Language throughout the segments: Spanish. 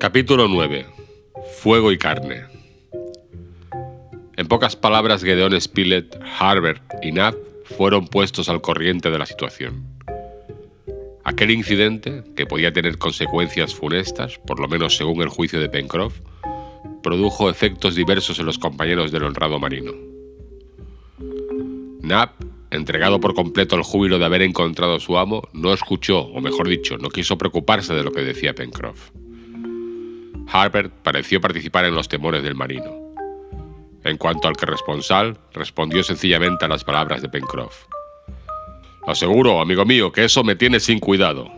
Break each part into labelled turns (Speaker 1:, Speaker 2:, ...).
Speaker 1: Capítulo 9. Fuego y carne. En pocas palabras, Gedeon Spilett, Harbert y Knapp fueron puestos al corriente de la situación. Aquel incidente, que podía tener consecuencias funestas, por lo menos según el juicio de Pencroff, produjo efectos diversos en los compañeros del honrado marino. Knapp, entregado por completo al júbilo de haber encontrado a su amo, no escuchó, o mejor dicho, no quiso preocuparse de lo que decía Pencroff. Harbert pareció participar en los temores del marino. En cuanto al que responsal, respondió sencillamente a las palabras de Pencroff. Aseguro, amigo mío, que eso me tiene sin cuidado.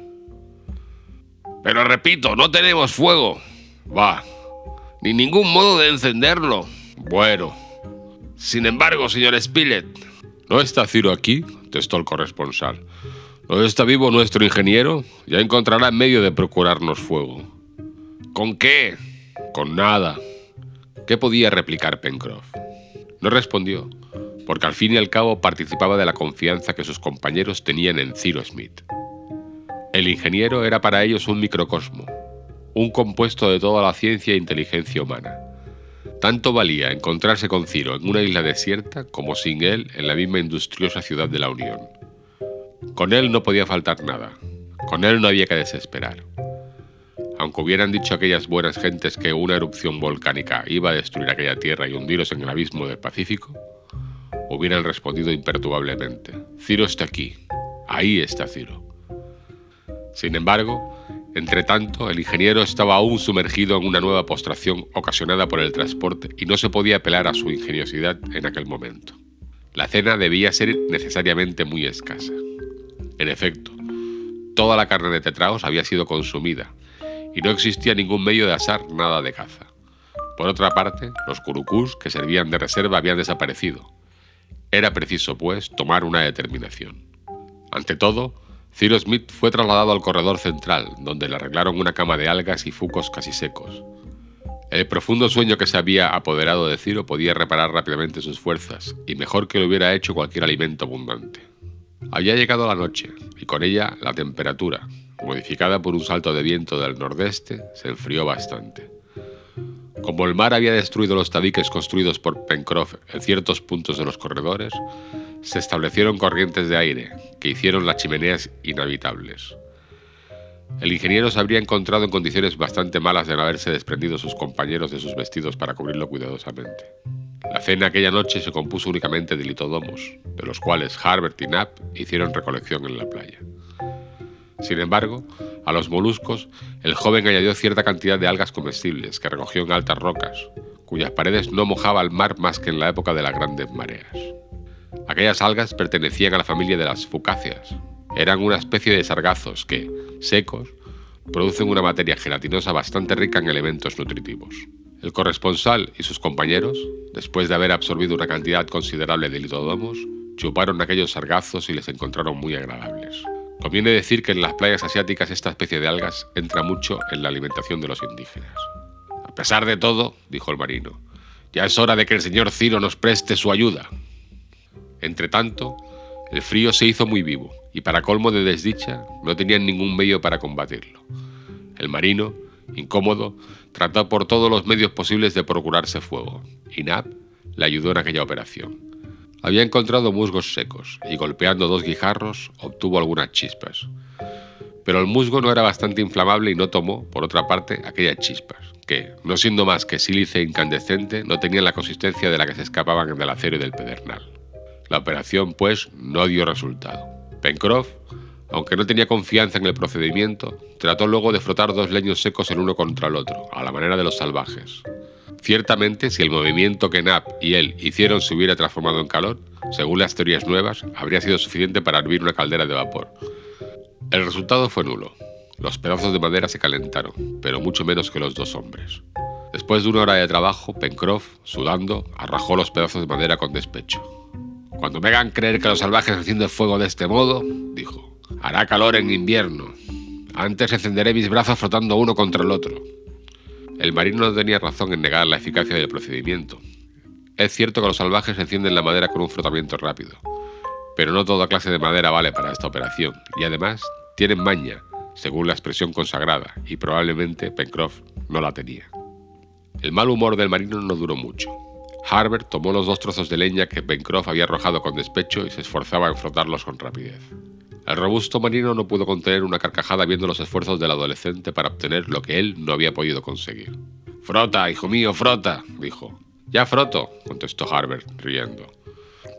Speaker 1: Pero repito, no tenemos fuego. Va. Ni ningún modo de encenderlo. Bueno. Sin embargo, señor Spilett. ¿No está Ciro aquí? contestó el corresponsal. ¿No está vivo nuestro ingeniero? Ya encontrará medio de procurarnos fuego. ¿Con qué? Con nada. ¿Qué podía replicar Pencroff? No respondió, porque al fin y al cabo participaba de la confianza que sus compañeros tenían en Ciro Smith. El ingeniero era para ellos un microcosmo, un compuesto de toda la ciencia e inteligencia humana. Tanto valía encontrarse con Ciro en una isla desierta como sin él en la misma industriosa ciudad de la Unión. Con él no podía faltar nada, con él no había que desesperar aunque hubieran dicho aquellas buenas gentes que una erupción volcánica iba a destruir aquella tierra y hundirlos en el abismo del Pacífico, hubieran respondido imperturbablemente, Ciro está aquí, ahí está Ciro. Sin embargo, entre tanto, el ingeniero estaba aún sumergido en una nueva postración ocasionada por el transporte y no se podía apelar a su ingeniosidad en aquel momento. La cena debía ser necesariamente muy escasa. En efecto, toda la carne de tetraos había sido consumida, y no existía ningún medio de asar nada de caza. Por otra parte, los curucús que servían de reserva habían desaparecido. Era preciso, pues, tomar una determinación. Ante todo, Ciro Smith fue trasladado al corredor central, donde le arreglaron una cama de algas y fucos casi secos. El profundo sueño que se había apoderado de Ciro podía reparar rápidamente sus fuerzas, y mejor que lo hubiera hecho cualquier alimento abundante. Había llegado la noche, y con ella la temperatura, modificada por un salto de viento del nordeste, se enfrió bastante. Como el mar había destruido los tabiques construidos por Pencroff en ciertos puntos de los corredores, se establecieron corrientes de aire que hicieron las chimeneas inhabitables. El ingeniero se habría encontrado en condiciones bastante malas de no haberse desprendido sus compañeros de sus vestidos para cubrirlo cuidadosamente. La cena aquella noche se compuso únicamente de litodomos, de los cuales Harbert y Knapp hicieron recolección en la playa. Sin embargo, a los moluscos, el joven añadió cierta cantidad de algas comestibles que recogió en altas rocas, cuyas paredes no mojaba el mar más que en la época de las grandes mareas. Aquellas algas pertenecían a la familia de las fucáceas. Eran una especie de sargazos que, secos, producen una materia gelatinosa bastante rica en elementos nutritivos. El corresponsal y sus compañeros, después de haber absorbido una cantidad considerable de litodomos, chuparon aquellos sargazos y les encontraron muy agradables. Conviene decir que en las playas asiáticas esta especie de algas entra mucho en la alimentación de los indígenas. A pesar de todo, dijo el marino, ya es hora de que el señor Ciro nos preste su ayuda. Entretanto, el frío se hizo muy vivo y para colmo de desdicha no tenían ningún medio para combatirlo. El marino, incómodo, trató por todos los medios posibles de procurarse fuego y Nab le ayudó en aquella operación. Había encontrado musgos secos y golpeando dos guijarros obtuvo algunas chispas. Pero el musgo no era bastante inflamable y no tomó, por otra parte, aquellas chispas, que, no siendo más que sílice incandescente, no tenían la consistencia de la que se escapaban del acero y del pedernal. La operación, pues, no dio resultado. Pencroff, aunque no tenía confianza en el procedimiento, trató luego de frotar dos leños secos el uno contra el otro, a la manera de los salvajes. Ciertamente, si el movimiento que Knapp y él hicieron se hubiera transformado en calor, según las teorías nuevas, habría sido suficiente para hervir una caldera de vapor. El resultado fue nulo. Los pedazos de madera se calentaron, pero mucho menos que los dos hombres. Después de una hora de trabajo, Pencroff, sudando, arrajó los pedazos de madera con despecho. Cuando me hagan creer que los salvajes encienden fuego de este modo, dijo, hará calor en invierno. Antes encenderé mis brazos frotando uno contra el otro. El marino no tenía razón en negar la eficacia del procedimiento. Es cierto que los salvajes encienden la madera con un frotamiento rápido, pero no toda clase de madera vale para esta operación, y además tienen maña, según la expresión consagrada, y probablemente Pencroff no la tenía. El mal humor del marino no duró mucho. Harbert tomó los dos trozos de leña que Pencroff había arrojado con despecho y se esforzaba en frotarlos con rapidez. El robusto marino no pudo contener una carcajada viendo los esfuerzos del adolescente para obtener lo que él no había podido conseguir. Frota, hijo mío, frota, dijo. Ya froto, contestó Harbert, riendo.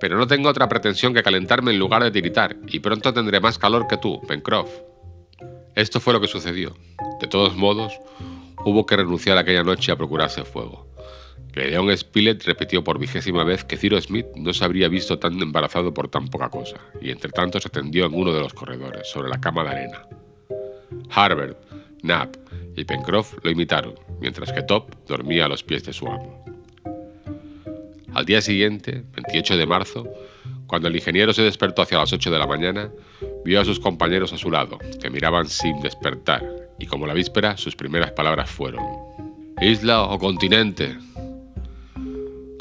Speaker 1: Pero no tengo otra pretensión que calentarme en lugar de tiritar, y pronto tendré más calor que tú, Pencroff. Esto fue lo que sucedió. De todos modos, hubo que renunciar aquella noche a procurarse fuego. Leon Spilett repitió por vigésima vez que Ciro Smith no se habría visto tan embarazado por tan poca cosa, y entre tanto se tendió en uno de los corredores, sobre la cama de arena. Harbert, Knapp y Pencroff lo imitaron, mientras que Top dormía a los pies de su amo. Al día siguiente, 28 de marzo, cuando el ingeniero se despertó hacia las 8 de la mañana, vio a sus compañeros a su lado, que miraban sin despertar, y como la víspera, sus primeras palabras fueron: Isla o continente,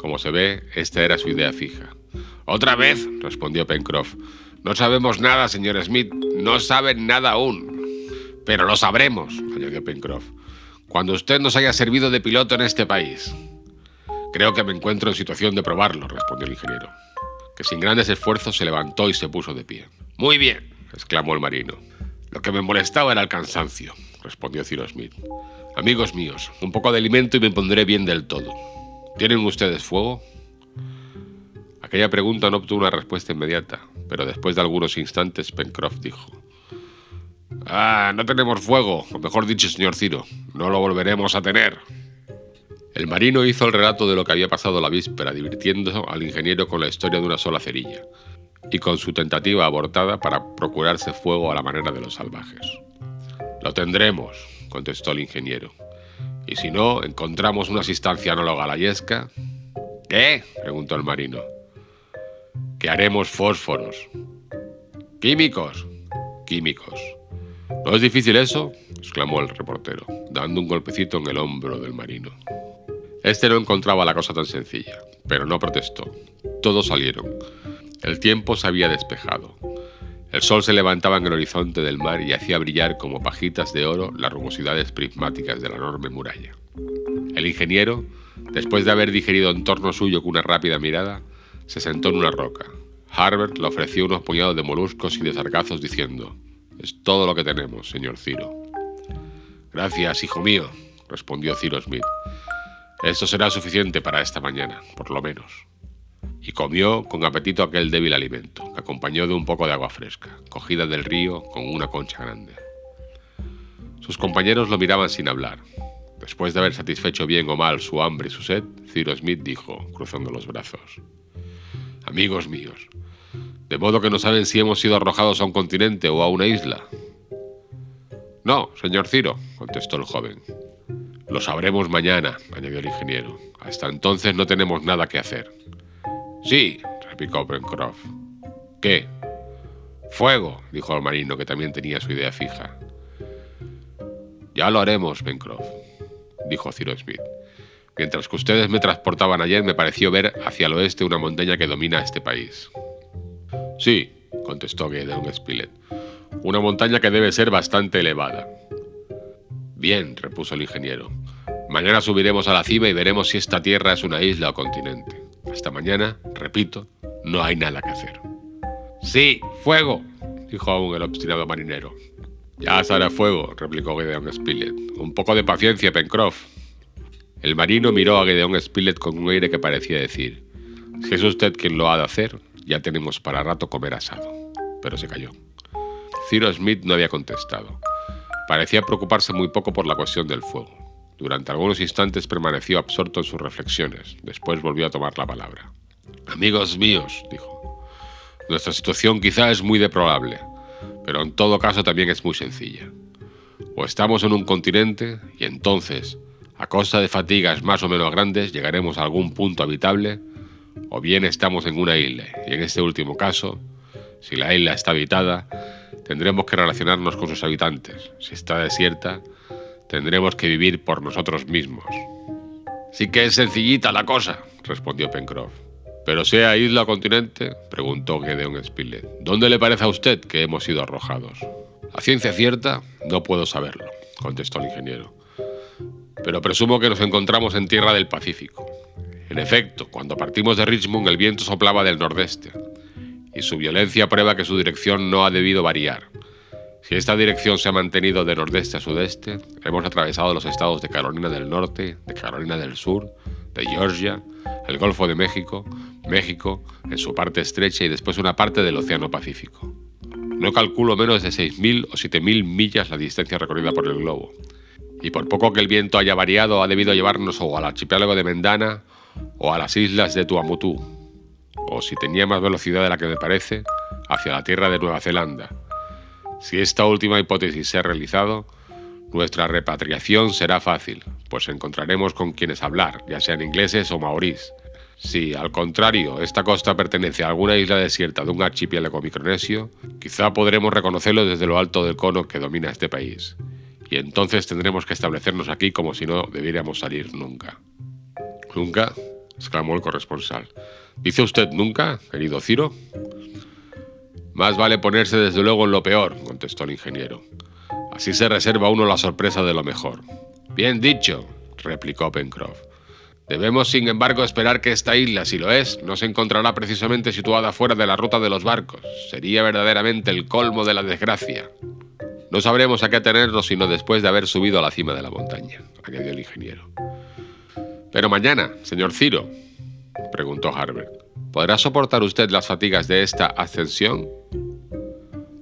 Speaker 1: como se ve, esta era su idea fija. Otra vez, respondió Pencroff. No sabemos nada, señor Smith. No saben nada aún. Pero lo sabremos, añadió Pencroff, cuando usted nos haya servido de piloto en este país. Creo que me encuentro en situación de probarlo, respondió el ingeniero, que sin grandes esfuerzos se levantó y se puso de pie. Muy bien, exclamó el marino. Lo que me molestaba era el cansancio, respondió Cyrus Smith. Amigos míos, un poco de alimento y me pondré bien del todo. ¿Tienen ustedes fuego? Aquella pregunta no obtuvo una respuesta inmediata, pero después de algunos instantes Pencroff dijo, Ah, no tenemos fuego, o mejor dicho, señor Ciro, no lo volveremos a tener. El marino hizo el relato de lo que había pasado la víspera, divirtiendo al ingeniero con la historia de una sola cerilla, y con su tentativa abortada para procurarse fuego a la manera de los salvajes. Lo tendremos, contestó el ingeniero. Y si no, encontramos una sustancia análoga a la yesca. ¿Qué? preguntó el marino. Que haremos fósforos. ¿Químicos? Químicos. ¿No es difícil eso? exclamó el reportero, dando un golpecito en el hombro del marino. Este no encontraba la cosa tan sencilla, pero no protestó. Todos salieron. El tiempo se había despejado. El sol se levantaba en el horizonte del mar y hacía brillar como pajitas de oro las rugosidades prismáticas de la enorme muralla. El ingeniero, después de haber digerido en torno suyo con una rápida mirada, se sentó en una roca. Harbert le ofreció unos puñados de moluscos y de sargazos diciendo, Es todo lo que tenemos, señor Ciro. Gracias, hijo mío, respondió Ciro Smith. Esto será suficiente para esta mañana, por lo menos y comió con apetito aquel débil alimento, que acompañó de un poco de agua fresca, cogida del río con una concha grande. Sus compañeros lo miraban sin hablar. Después de haber satisfecho bien o mal su hambre y su sed, Ciro Smith dijo, cruzando los brazos, Amigos míos, ¿de modo que no saben si hemos sido arrojados a un continente o a una isla? No, señor Ciro, contestó el joven. Lo sabremos mañana, añadió el ingeniero. Hasta entonces no tenemos nada que hacer. Sí, replicó Pencroff. ¿Qué? Fuego, dijo el marino, que también tenía su idea fija. Ya lo haremos, Pencroff, dijo Ciro Smith. Mientras que ustedes me transportaban ayer, me pareció ver hacia el oeste una montaña que domina este país. Sí, contestó Gedeon Spilett. Una montaña que debe ser bastante elevada. Bien, repuso el ingeniero. Mañana subiremos a la cima y veremos si esta tierra es una isla o continente. Hasta mañana, repito, no hay nada que hacer. Sí, fuego, dijo aún el obstinado marinero. Ya sale fuego, replicó Gedeon Spilett. Un poco de paciencia, Pencroff. El marino miró a Gedeon Spilett con un aire que parecía decir: Si es usted quien lo ha de hacer, ya tenemos para rato comer asado. Pero se calló. Ciro Smith no había contestado. Parecía preocuparse muy poco por la cuestión del fuego. Durante algunos instantes permaneció absorto en sus reflexiones. Después volvió a tomar la palabra. Amigos míos, dijo, nuestra situación quizá es muy deplorable, pero en todo caso también es muy sencilla. O estamos en un continente y entonces, a costa de fatigas más o menos grandes, llegaremos a algún punto habitable, o bien estamos en una isla, y en este último caso, si la isla está habitada, tendremos que relacionarnos con sus habitantes. Si está desierta, Tendremos que vivir por nosotros mismos. Sí que es sencillita la cosa, respondió Pencroff. Pero sea isla o continente, preguntó Gedeon Spilett, ¿dónde le parece a usted que hemos sido arrojados? A ciencia cierta, no puedo saberlo, contestó el ingeniero. Pero presumo que nos encontramos en tierra del Pacífico. En efecto, cuando partimos de Richmond el viento soplaba del nordeste, y su violencia prueba que su dirección no ha debido variar. Si esta dirección se ha mantenido de nordeste a sudeste, hemos atravesado los estados de Carolina del Norte, de Carolina del Sur, de Georgia, el Golfo de México, México, en su parte estrecha y después una parte del Océano Pacífico. No calculo menos de 6.000 o 7.000 millas la distancia recorrida por el globo. Y por poco que el viento haya variado, ha debido llevarnos o al archipiélago de Mendana o a las islas de Tuamotu, o si tenía más velocidad de la que me parece, hacia la tierra de Nueva Zelanda. Si esta última hipótesis se ha realizado, nuestra repatriación será fácil, pues encontraremos con quienes hablar, ya sean ingleses o maorís. Si, al contrario, esta costa pertenece a alguna isla desierta de un archipiélago micronesio, quizá podremos reconocerlo desde lo alto del cono que domina este país. Y entonces tendremos que establecernos aquí como si no debiéramos salir nunca. ¿Nunca? exclamó el corresponsal. ¿Dice usted nunca, querido Ciro? Más vale ponerse desde luego en lo peor, contestó el ingeniero. Así se reserva uno la sorpresa de lo mejor. Bien dicho, replicó Pencroff. Debemos, sin embargo, esperar que esta isla, si lo es, no se encontrará precisamente situada fuera de la ruta de los barcos. Sería verdaderamente el colmo de la desgracia. No sabremos a qué atenernos sino después de haber subido a la cima de la montaña, añadió el ingeniero. Pero mañana, señor Ciro, preguntó Harbert, ¿podrá soportar usted las fatigas de esta ascensión?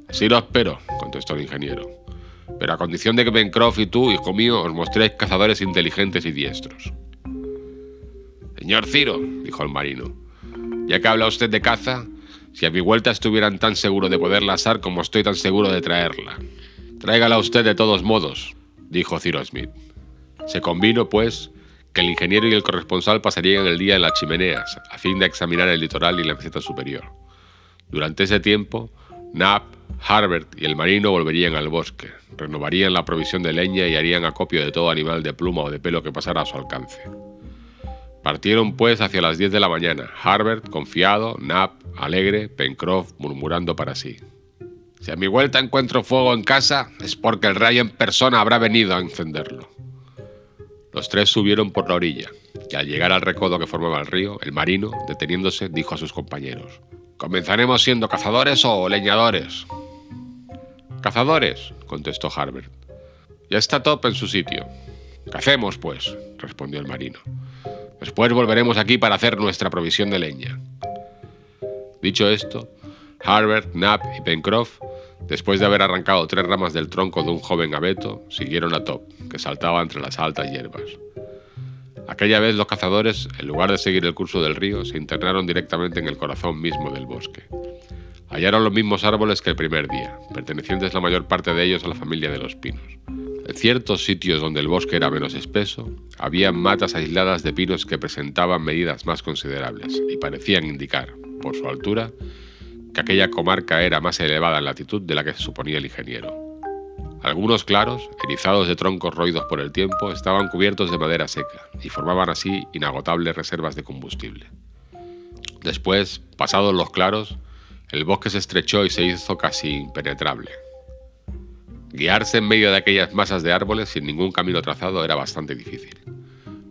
Speaker 1: Sí lo espero, contestó el ingeniero, pero a condición de que Pencroff y tú, hijo mío, os mostréis cazadores inteligentes y diestros. Señor Ciro, dijo el marino, ya que habla usted de caza, si a mi vuelta estuvieran tan seguro de poderla asar como estoy tan seguro de traerla. Tráigala usted de todos modos, dijo Ciro Smith. Se convino, pues, que el ingeniero y el corresponsal pasarían el día en las chimeneas, a fin de examinar el litoral y la meseta superior. Durante ese tiempo, Knapp, Harbert y el marino volverían al bosque, renovarían la provisión de leña y harían acopio de todo animal de pluma o de pelo que pasara a su alcance. Partieron pues hacia las 10 de la mañana, Harbert confiado, Knapp alegre, Pencroff murmurando para sí. Si a mi vuelta encuentro fuego en casa, es porque el rey en persona habrá venido a encenderlo. Los tres subieron por la orilla, y al llegar al recodo que formaba el río, el marino, deteniéndose, dijo a sus compañeros, ¿Comenzaremos siendo cazadores o leñadores? Cazadores, contestó Harbert. Ya está Top en su sitio. Cacemos, pues, respondió el marino. Después volveremos aquí para hacer nuestra provisión de leña. Dicho esto, Harbert, Knapp y Pencroff Después de haber arrancado tres ramas del tronco de un joven abeto, siguieron a Top, que saltaba entre las altas hierbas. Aquella vez los cazadores, en lugar de seguir el curso del río, se internaron directamente en el corazón mismo del bosque. Hallaron los mismos árboles que el primer día, pertenecientes la mayor parte de ellos a la familia de los pinos. En ciertos sitios donde el bosque era menos espeso, había matas aisladas de pinos que presentaban medidas más considerables y parecían indicar, por su altura, que aquella comarca era más elevada en latitud de la que suponía el ingeniero. Algunos claros, erizados de troncos roídos por el tiempo, estaban cubiertos de madera seca y formaban así inagotables reservas de combustible. Después, pasados los claros, el bosque se estrechó y se hizo casi impenetrable. Guiarse en medio de aquellas masas de árboles sin ningún camino trazado era bastante difícil.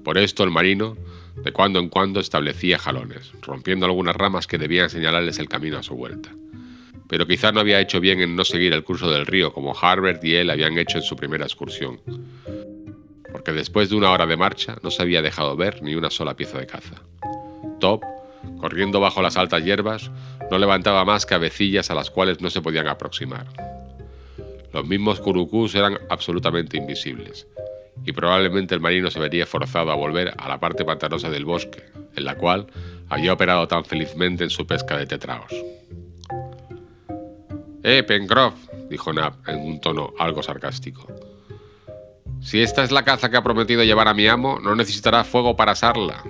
Speaker 1: Por esto el marino, de cuando en cuando establecía jalones, rompiendo algunas ramas que debían señalarles el camino a su vuelta. Pero quizá no había hecho bien en no seguir el curso del río como Harbert y él habían hecho en su primera excursión, porque después de una hora de marcha no se había dejado ver ni una sola pieza de caza. Top, corriendo bajo las altas hierbas, no levantaba más cabecillas a las cuales no se podían aproximar. Los mismos curucús eran absolutamente invisibles, y probablemente el marino se vería forzado a volver a la parte pantanosa del bosque, en la cual había operado tan felizmente en su pesca de tetraos. Eh, Pencroff, dijo Knapp en un tono algo sarcástico. Si esta es la caza que ha prometido llevar a mi amo, no necesitará fuego para asarla.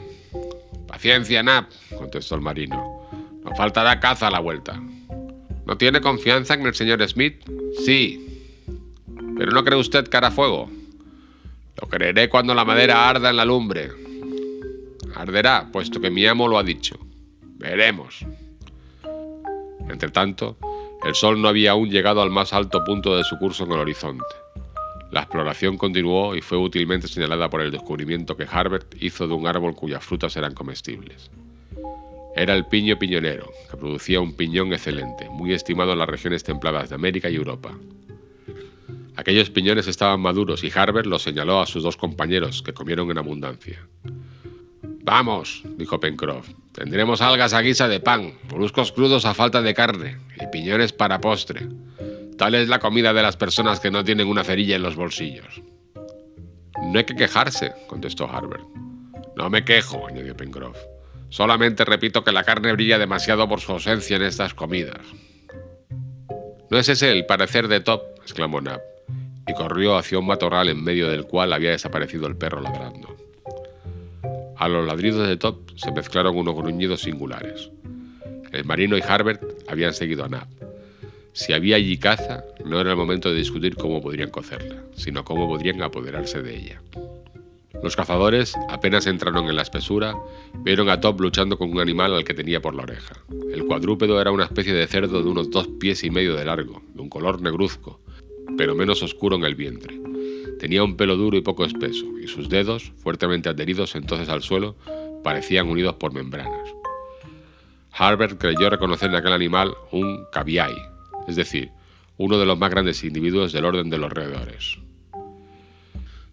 Speaker 1: Paciencia, Knapp, contestó el marino. No faltará caza a la vuelta. ¿No tiene confianza en el señor Smith? Sí. ¿Pero no cree usted que hará fuego? Lo creeré cuando la madera arda en la lumbre. Arderá, puesto que mi amo lo ha dicho. Veremos. Entretanto, El sol no había aún llegado al más alto punto de su curso en el horizonte. La exploración continuó y fue útilmente señalada por el descubrimiento que Harbert hizo de un árbol cuyas frutas eran comestibles. Era el piño piñonero, que producía un piñón excelente, muy estimado en las regiones templadas de América y Europa. Aquellos piñones estaban maduros y Harbert los señaló a sus dos compañeros, que comieron en abundancia. Vamos, dijo Pencroff, tendremos algas a guisa de pan, moluscos crudos a falta de carne y piñones para postre. Tal es la comida de las personas que no tienen una cerilla en los bolsillos. No hay que quejarse, contestó Harbert. No me quejo, añadió Pencroff. Solamente repito que la carne brilla demasiado por su ausencia en estas comidas. ¿No es ese el parecer de Top? exclamó Nab, y corrió hacia un matorral en medio del cual había desaparecido el perro ladrando. A los ladridos de Top se mezclaron unos gruñidos singulares. El marino y Harbert habían seguido a Nab, si había allí caza, no era el momento de discutir cómo podrían cocerla, sino cómo podrían apoderarse de ella. Los cazadores apenas entraron en la espesura, vieron a Top luchando con un animal al que tenía por la oreja. El cuadrúpedo era una especie de cerdo de unos dos pies y medio de largo, de un color negruzco, pero menos oscuro en el vientre. Tenía un pelo duro y poco espeso, y sus dedos, fuertemente adheridos entonces al suelo, parecían unidos por membranas. Harbert creyó reconocer en aquel animal un cabiai, es decir, uno de los más grandes individuos del orden de los roedores.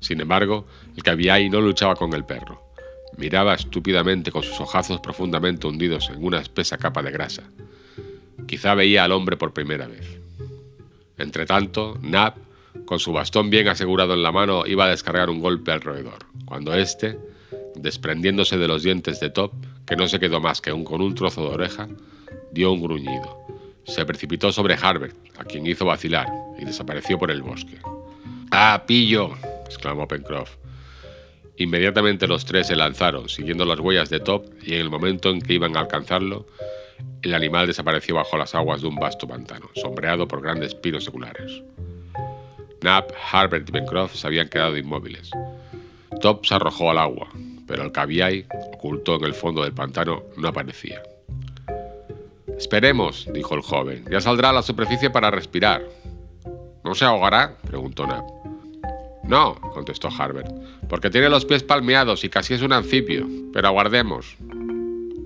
Speaker 1: Sin embargo, el cabiai no luchaba con el perro. Miraba estúpidamente con sus ojazos profundamente hundidos en una espesa capa de grasa. Quizá veía al hombre por primera vez. Entretanto, Nab, con su bastón bien asegurado en la mano, iba a descargar un golpe al roedor, cuando éste, desprendiéndose de los dientes de Top, que no se quedó más que con un trozo de oreja, dio un gruñido se precipitó sobre Harbert, a quien hizo vacilar, y desapareció por el bosque. ¡Ah, pillo! exclamó Pencroff. Inmediatamente los tres se lanzaron, siguiendo las huellas de Top, y en el momento en que iban a alcanzarlo, el animal desapareció bajo las aguas de un vasto pantano, sombreado por grandes pinos seculares. Knapp, Harbert y Pencroff se habían quedado inmóviles. Top se arrojó al agua, pero el caviai, oculto en el fondo del pantano, no aparecía. Esperemos, dijo el joven. Ya saldrá a la superficie para respirar. ¿No se ahogará? preguntó Nab. No, contestó Harbert, porque tiene los pies palmeados y casi es un anfibio. Pero aguardemos.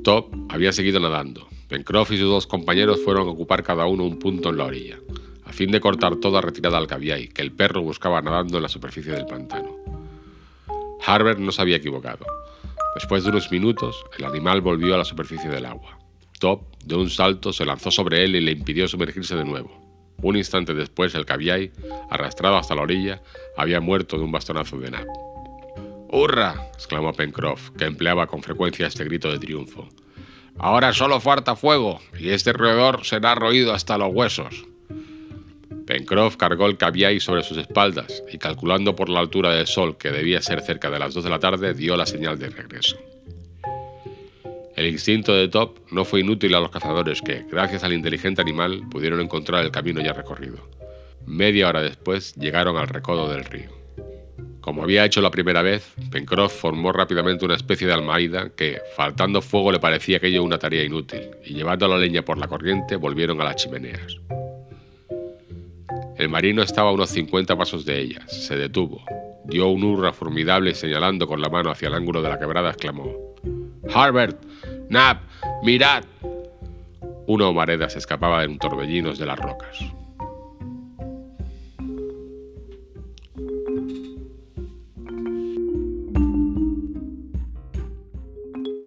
Speaker 1: Top había seguido nadando. Pencroff y sus dos compañeros fueron a ocupar cada uno un punto en la orilla, a fin de cortar toda retirada al caviay que el perro buscaba nadando en la superficie del pantano. Harbert no se había equivocado. Después de unos minutos, el animal volvió a la superficie del agua. Top, de un salto, se lanzó sobre él y le impidió sumergirse de nuevo. Un instante después, el caviay, arrastrado hasta la orilla, había muerto de un bastonazo de Nab. ¡Hurra! exclamó Pencroff, que empleaba con frecuencia este grito de triunfo. Ahora solo falta fuego, y este roedor será roído hasta los huesos. Pencroff cargó el caviay sobre sus espaldas y, calculando por la altura del sol que debía ser cerca de las dos de la tarde, dio la señal de regreso. El instinto de Top no fue inútil a los cazadores que, gracias al inteligente animal, pudieron encontrar el camino ya recorrido. Media hora después llegaron al recodo del río. Como había hecho la primera vez, Pencroff formó rápidamente una especie de almaída que, faltando fuego, le parecía aquello una tarea inútil, y llevando la leña por la corriente, volvieron a las chimeneas. El marino estaba a unos 50 pasos de ellas, se detuvo, dio un hurra formidable y señalando con la mano hacia el ángulo de la quebrada, exclamó: Harbert, Nab, mirad. Una humareda se escapaba en torbellinos de las rocas.